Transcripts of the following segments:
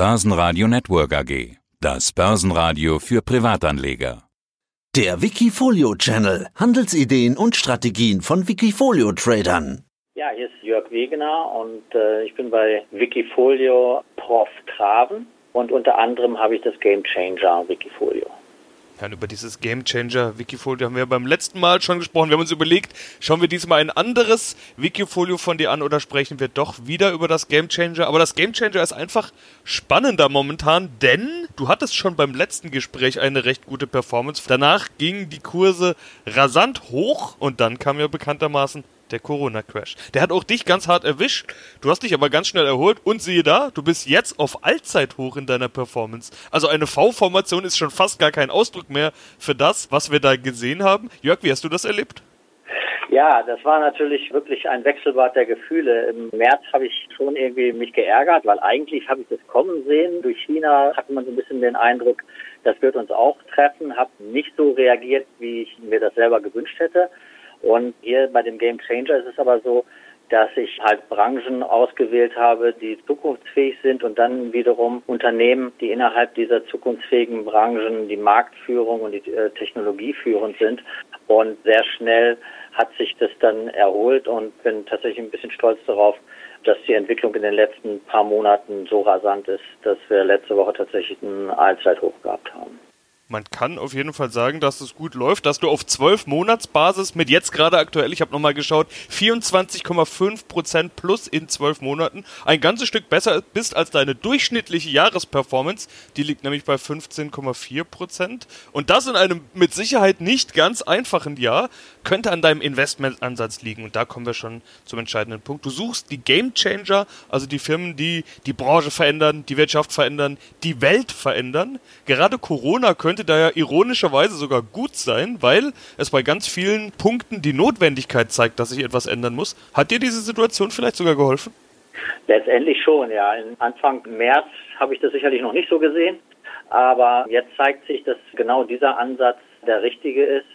Börsenradio Network AG. Das Börsenradio für Privatanleger. Der Wikifolio Channel. Handelsideen und Strategien von Wikifolio Tradern. Ja, hier ist Jörg Wegener und äh, ich bin bei Wikifolio Prof Traven und unter anderem habe ich das Game Changer Wikifolio. Ja, über dieses Game Changer Wikifolio haben wir beim letzten Mal schon gesprochen. Wir haben uns überlegt, schauen wir diesmal ein anderes Wikifolio von dir an oder sprechen wir doch wieder über das Game Changer. Aber das Game Changer ist einfach spannender momentan, denn du hattest schon beim letzten Gespräch eine recht gute Performance. Danach gingen die Kurse rasant hoch und dann kam ja bekanntermaßen der Corona-Crash. Der hat auch dich ganz hart erwischt. Du hast dich aber ganz schnell erholt und siehe da, du bist jetzt auf Allzeithoch in deiner Performance. Also eine V-Formation ist schon fast gar kein Ausdruck mehr für das, was wir da gesehen haben. Jörg, wie hast du das erlebt? Ja, das war natürlich wirklich ein Wechselbad der Gefühle. Im März habe ich schon irgendwie mich geärgert, weil eigentlich habe ich das kommen sehen. Durch China hatte man so ein bisschen den Eindruck, das wird uns auch treffen. Habe nicht so reagiert, wie ich mir das selber gewünscht hätte. Und hier bei dem Game Changer ist es aber so, dass ich halt Branchen ausgewählt habe, die zukunftsfähig sind und dann wiederum Unternehmen, die innerhalb dieser zukunftsfähigen Branchen die Marktführung und die äh, Technologie führend sind. Und sehr schnell hat sich das dann erholt und bin tatsächlich ein bisschen stolz darauf, dass die Entwicklung in den letzten paar Monaten so rasant ist, dass wir letzte Woche tatsächlich einen Allzeithoch gehabt haben man kann auf jeden Fall sagen, dass es gut läuft, dass du auf 12 Monatsbasis mit jetzt gerade aktuell, ich habe nochmal geschaut, 24,5% plus in 12 Monaten, ein ganzes Stück besser bist als deine durchschnittliche Jahresperformance, die liegt nämlich bei 15,4% und das in einem mit Sicherheit nicht ganz einfachen Jahr könnte an deinem Investmentansatz liegen und da kommen wir schon zum entscheidenden Punkt. Du suchst die Game Changer, also die Firmen, die die Branche verändern, die Wirtschaft verändern, die Welt verändern. Gerade Corona könnte könnte da ja ironischerweise sogar gut sein, weil es bei ganz vielen Punkten die Notwendigkeit zeigt, dass sich etwas ändern muss. Hat dir diese Situation vielleicht sogar geholfen? Letztendlich schon, ja. Anfang März habe ich das sicherlich noch nicht so gesehen, aber jetzt zeigt sich, dass genau dieser Ansatz der richtige ist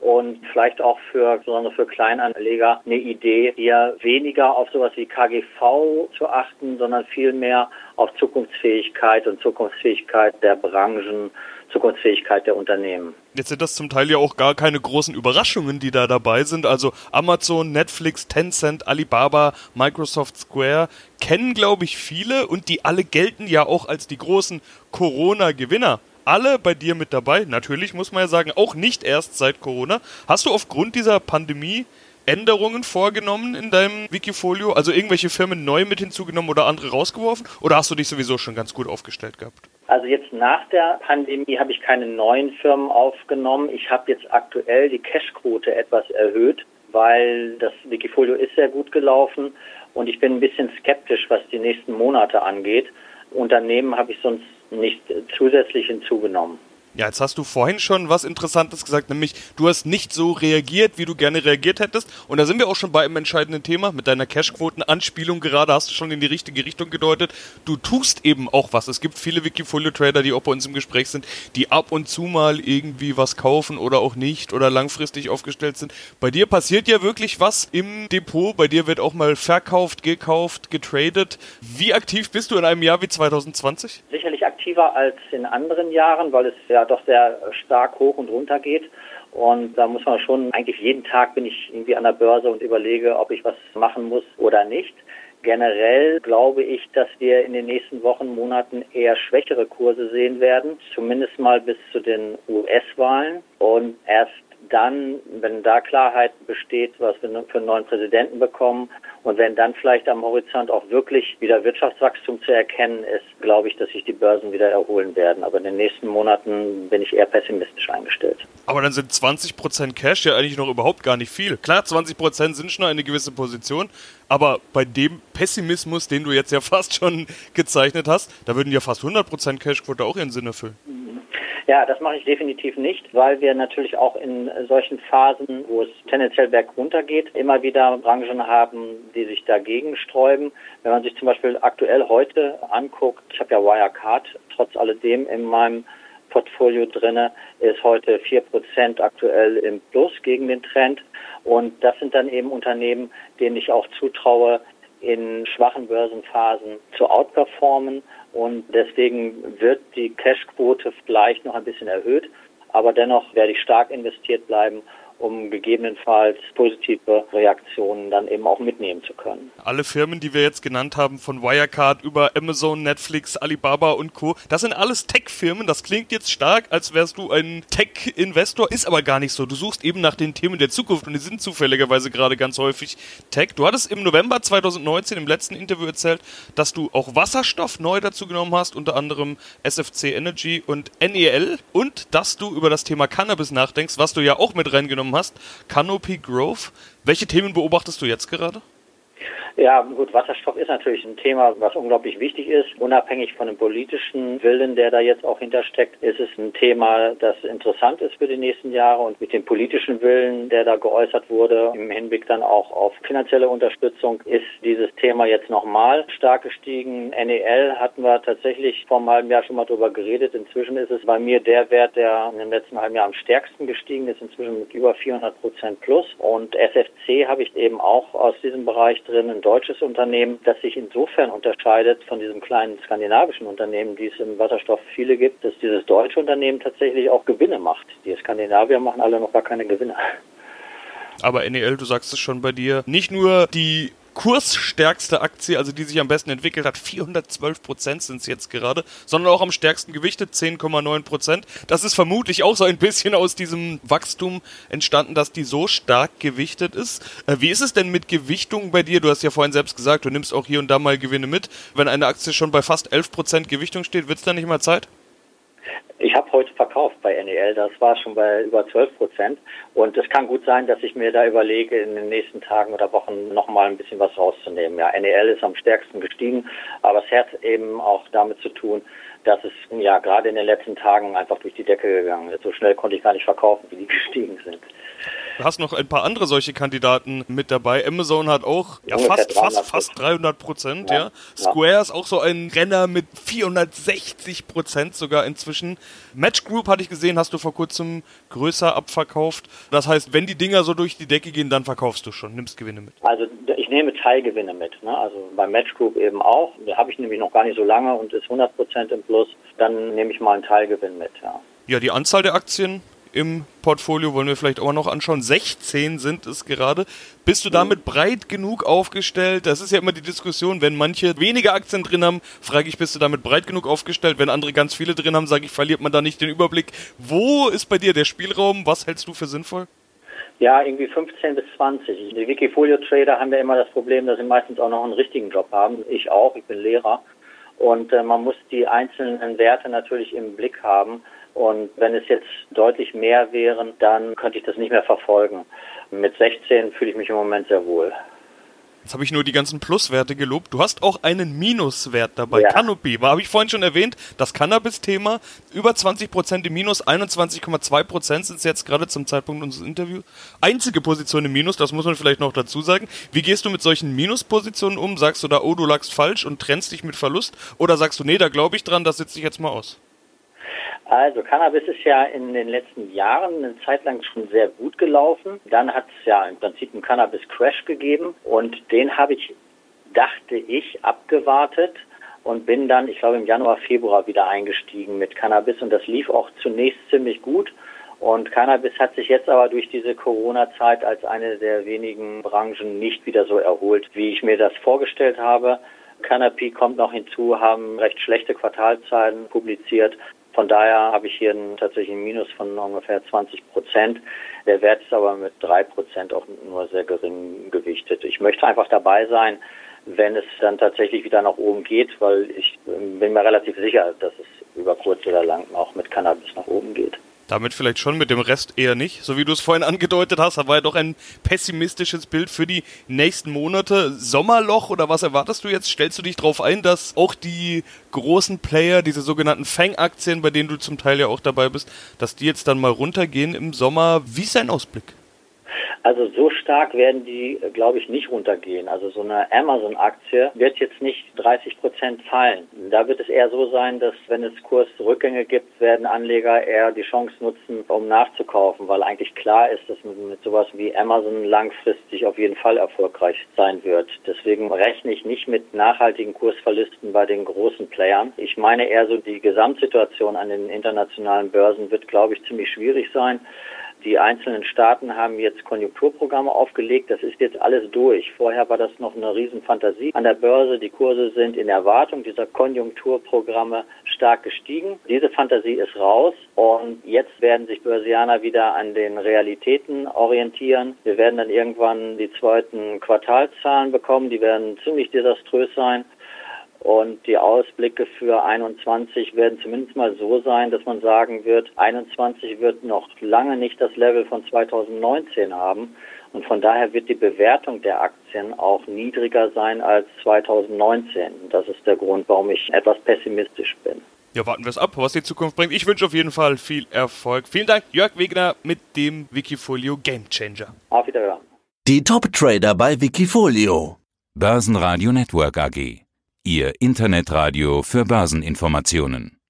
und vielleicht auch für, besonders für Kleinanleger, eine Idee, hier weniger auf sowas wie KGV zu achten, sondern vielmehr auf Zukunftsfähigkeit und Zukunftsfähigkeit der Branchen, Zukunftsfähigkeit der Unternehmen. Jetzt sind das zum Teil ja auch gar keine großen Überraschungen, die da dabei sind. Also Amazon, Netflix, Tencent, Alibaba, Microsoft Square kennen, glaube ich, viele und die alle gelten ja auch als die großen Corona-Gewinner alle bei dir mit dabei. Natürlich muss man ja sagen, auch nicht erst seit Corona. Hast du aufgrund dieser Pandemie Änderungen vorgenommen in deinem Wikifolio? Also irgendwelche Firmen neu mit hinzugenommen oder andere rausgeworfen? Oder hast du dich sowieso schon ganz gut aufgestellt gehabt? Also jetzt nach der Pandemie habe ich keine neuen Firmen aufgenommen. Ich habe jetzt aktuell die Cashquote etwas erhöht, weil das Wikifolio ist sehr gut gelaufen und ich bin ein bisschen skeptisch, was die nächsten Monate angeht. Unternehmen habe ich sonst nicht zusätzlich hinzugenommen. Ja, jetzt hast du vorhin schon was Interessantes gesagt, nämlich du hast nicht so reagiert, wie du gerne reagiert hättest. Und da sind wir auch schon bei einem entscheidenden Thema. Mit deiner Cashquoten-Anspielung gerade hast du schon in die richtige Richtung gedeutet. Du tust eben auch was. Es gibt viele Wikifolio-Trader, die auch bei uns im Gespräch sind, die ab und zu mal irgendwie was kaufen oder auch nicht oder langfristig aufgestellt sind. Bei dir passiert ja wirklich was im Depot. Bei dir wird auch mal verkauft, gekauft, getradet. Wie aktiv bist du in einem Jahr wie 2020? Sicherlich aktiver als in anderen Jahren, weil es ja doch sehr stark hoch und runter geht. Und da muss man schon, eigentlich jeden Tag bin ich irgendwie an der Börse und überlege, ob ich was machen muss oder nicht. Generell glaube ich, dass wir in den nächsten Wochen, Monaten eher schwächere Kurse sehen werden, zumindest mal bis zu den US-Wahlen. Und erst dann, wenn da Klarheit besteht, was wir für einen neuen Präsidenten bekommen und wenn dann vielleicht am Horizont auch wirklich wieder Wirtschaftswachstum zu erkennen ist, glaube ich, dass sich die Börsen wieder erholen werden. Aber in den nächsten Monaten bin ich eher pessimistisch eingestellt. Aber dann sind 20 Prozent Cash ja eigentlich noch überhaupt gar nicht viel. Klar, 20 Prozent sind schon eine gewisse Position, aber bei dem Pessimismus, den du jetzt ja fast schon gezeichnet hast, da würden ja fast 100 Prozent Cashquote auch ihren Sinn erfüllen. Ja, das mache ich definitiv nicht, weil wir natürlich auch in solchen Phasen, wo es tendenziell bergunter geht, immer wieder Branchen haben, die sich dagegen sträuben. Wenn man sich zum Beispiel aktuell heute anguckt, ich habe ja Wirecard trotz alledem in meinem Portfolio drinne, ist heute vier Prozent aktuell im Plus gegen den Trend. Und das sind dann eben Unternehmen, denen ich auch zutraue, in schwachen Börsenphasen zu outperformen und deswegen wird die Cashquote vielleicht noch ein bisschen erhöht, aber dennoch werde ich stark investiert bleiben um gegebenenfalls positive Reaktionen dann eben auch mitnehmen zu können. Alle Firmen, die wir jetzt genannt haben, von Wirecard über Amazon, Netflix, Alibaba und Co., das sind alles Tech-Firmen. Das klingt jetzt stark, als wärst du ein Tech-Investor, ist aber gar nicht so. Du suchst eben nach den Themen der Zukunft und die sind zufälligerweise gerade ganz häufig Tech. Du hattest im November 2019 im letzten Interview erzählt, dass du auch Wasserstoff neu dazu genommen hast, unter anderem SFC Energy und NEL und dass du über das Thema Cannabis nachdenkst, was du ja auch mit reingenommen genommen hast. Canopy Grove. Welche Themen beobachtest du jetzt gerade? Ja, gut, Wasserstoff ist natürlich ein Thema, was unglaublich wichtig ist. Unabhängig von dem politischen Willen, der da jetzt auch hintersteckt, ist es ein Thema, das interessant ist für die nächsten Jahre und mit dem politischen Willen, der da geäußert wurde, im Hinblick dann auch auf finanzielle Unterstützung, ist dieses Thema jetzt nochmal stark gestiegen. NEL hatten wir tatsächlich vor einem halben Jahr schon mal drüber geredet. Inzwischen ist es bei mir der Wert, der in dem letzten halben Jahr am stärksten gestiegen ist, inzwischen mit über 400 Prozent plus. Und SFC habe ich eben auch aus diesem Bereich drin deutsches Unternehmen, das sich insofern unterscheidet von diesem kleinen skandinavischen Unternehmen, die es im Wasserstoff viele gibt, dass dieses deutsche Unternehmen tatsächlich auch Gewinne macht. Die Skandinavier machen alle noch gar keine Gewinne. Aber NEL, du sagst es schon bei dir, nicht nur die kursstärkste Aktie, also die sich am besten entwickelt hat. 412 Prozent sind es jetzt gerade, sondern auch am stärksten gewichtet, 10,9 Prozent. Das ist vermutlich auch so ein bisschen aus diesem Wachstum entstanden, dass die so stark gewichtet ist. Äh, wie ist es denn mit Gewichtung bei dir? Du hast ja vorhin selbst gesagt, du nimmst auch hier und da mal Gewinne mit. Wenn eine Aktie schon bei fast 11 Prozent Gewichtung steht, wird es dann nicht mal Zeit? Ich habe heute verkauft bei NEL, das war schon bei über 12 Prozent. Und es kann gut sein, dass ich mir da überlege, in den nächsten Tagen oder Wochen nochmal ein bisschen was rauszunehmen. Ja, NEL ist am stärksten gestiegen, aber es hat eben auch damit zu tun, dass es ja gerade in den letzten Tagen einfach durch die Decke gegangen ist. So schnell konnte ich gar nicht verkaufen, wie die gestiegen sind. Du hast noch ein paar andere solche Kandidaten mit dabei. Amazon hat auch ja, fast, fast, fast 300 Prozent. Ja. ja. Square ist auch so ein Renner mit 460 Prozent sogar inzwischen. Match Group hatte ich gesehen, hast du vor kurzem größer abverkauft. Das heißt, wenn die Dinger so durch die Decke gehen, dann verkaufst du schon, nimmst Gewinne mit. Also ich nehme Teilgewinne mit. Ne? Also bei Match Group eben auch. Da habe ich nämlich noch gar nicht so lange und ist 100 Prozent im Plus. Dann nehme ich mal einen Teilgewinn mit. Ja. Ja, die Anzahl der Aktien im Portfolio wollen wir vielleicht auch noch anschauen. 16 sind es gerade. Bist du damit breit genug aufgestellt? Das ist ja immer die Diskussion. Wenn manche weniger Aktien drin haben, frage ich, bist du damit breit genug aufgestellt? Wenn andere ganz viele drin haben, sage ich, verliert man da nicht den Überblick. Wo ist bei dir der Spielraum? Was hältst du für sinnvoll? Ja, irgendwie 15 bis 20. Die Wikifolio-Trader haben ja immer das Problem, dass sie meistens auch noch einen richtigen Job haben. Ich auch, ich bin Lehrer. Und äh, man muss die einzelnen Werte natürlich im Blick haben. Und wenn es jetzt deutlich mehr wären, dann könnte ich das nicht mehr verfolgen. Mit 16 fühle ich mich im Moment sehr wohl. Jetzt habe ich nur die ganzen Pluswerte gelobt. Du hast auch einen Minuswert dabei. Ja. Canopy, habe ich vorhin schon erwähnt. Das Cannabis-Thema. Über 20% im Minus, 21,2% sind es jetzt gerade zum Zeitpunkt unseres Interviews. Einzige Position im Minus, das muss man vielleicht noch dazu sagen. Wie gehst du mit solchen Minuspositionen um? Sagst du da, oh, du lagst falsch und trennst dich mit Verlust? Oder sagst du, nee, da glaube ich dran, das setze ich jetzt mal aus? Also Cannabis ist ja in den letzten Jahren eine Zeit lang schon sehr gut gelaufen. Dann hat es ja im Prinzip einen Cannabis-Crash gegeben und den habe ich, dachte ich, abgewartet und bin dann, ich glaube, im Januar, Februar wieder eingestiegen mit Cannabis und das lief auch zunächst ziemlich gut. Und Cannabis hat sich jetzt aber durch diese Corona-Zeit als eine der wenigen Branchen nicht wieder so erholt, wie ich mir das vorgestellt habe. Canopy kommt noch hinzu, haben recht schlechte Quartalzahlen publiziert. Von daher habe ich hier einen, tatsächlich ein Minus von ungefähr 20 Prozent. Der Wert ist aber mit drei Prozent auch nur sehr gering gewichtet. Ich möchte einfach dabei sein, wenn es dann tatsächlich wieder nach oben geht, weil ich bin mir relativ sicher, dass es über kurz oder lang auch mit Cannabis nach oben geht. Damit vielleicht schon, mit dem Rest eher nicht. So wie du es vorhin angedeutet hast, war ja doch ein pessimistisches Bild für die nächsten Monate. Sommerloch oder was erwartest du jetzt? Stellst du dich darauf ein, dass auch die großen Player, diese sogenannten Fang-Aktien, bei denen du zum Teil ja auch dabei bist, dass die jetzt dann mal runtergehen im Sommer? Wie ist dein Ausblick? Also so stark werden die, glaube ich, nicht runtergehen. Also so eine Amazon-Aktie wird jetzt nicht 30 Prozent fallen. Da wird es eher so sein, dass wenn es Kursrückgänge gibt, werden Anleger eher die Chance nutzen, um nachzukaufen, weil eigentlich klar ist, dass man mit sowas wie Amazon langfristig auf jeden Fall erfolgreich sein wird. Deswegen rechne ich nicht mit nachhaltigen Kursverlusten bei den großen Playern. Ich meine eher so die Gesamtsituation an den internationalen Börsen wird, glaube ich, ziemlich schwierig sein. Die einzelnen Staaten haben jetzt Konjunkturprogramme aufgelegt. Das ist jetzt alles durch. Vorher war das noch eine Riesenfantasie an der Börse. Die Kurse sind in Erwartung dieser Konjunkturprogramme stark gestiegen. Diese Fantasie ist raus und jetzt werden sich Börsianer wieder an den Realitäten orientieren. Wir werden dann irgendwann die zweiten Quartalzahlen bekommen. Die werden ziemlich desaströs sein. Und die Ausblicke für 21 werden zumindest mal so sein, dass man sagen wird, 21 wird noch lange nicht das Level von 2019 haben. Und von daher wird die Bewertung der Aktien auch niedriger sein als 2019. Das ist der Grund, warum ich etwas pessimistisch bin. Ja, warten wir es ab, was die Zukunft bringt. Ich wünsche auf jeden Fall viel Erfolg. Vielen Dank, Jörg Wegner mit dem Wikifolio Game Changer. Auf Wiedersehen. Die Top-Trader bei Wikifolio. Börsenradio Network AG. Ihr Internetradio für Börseninformationen.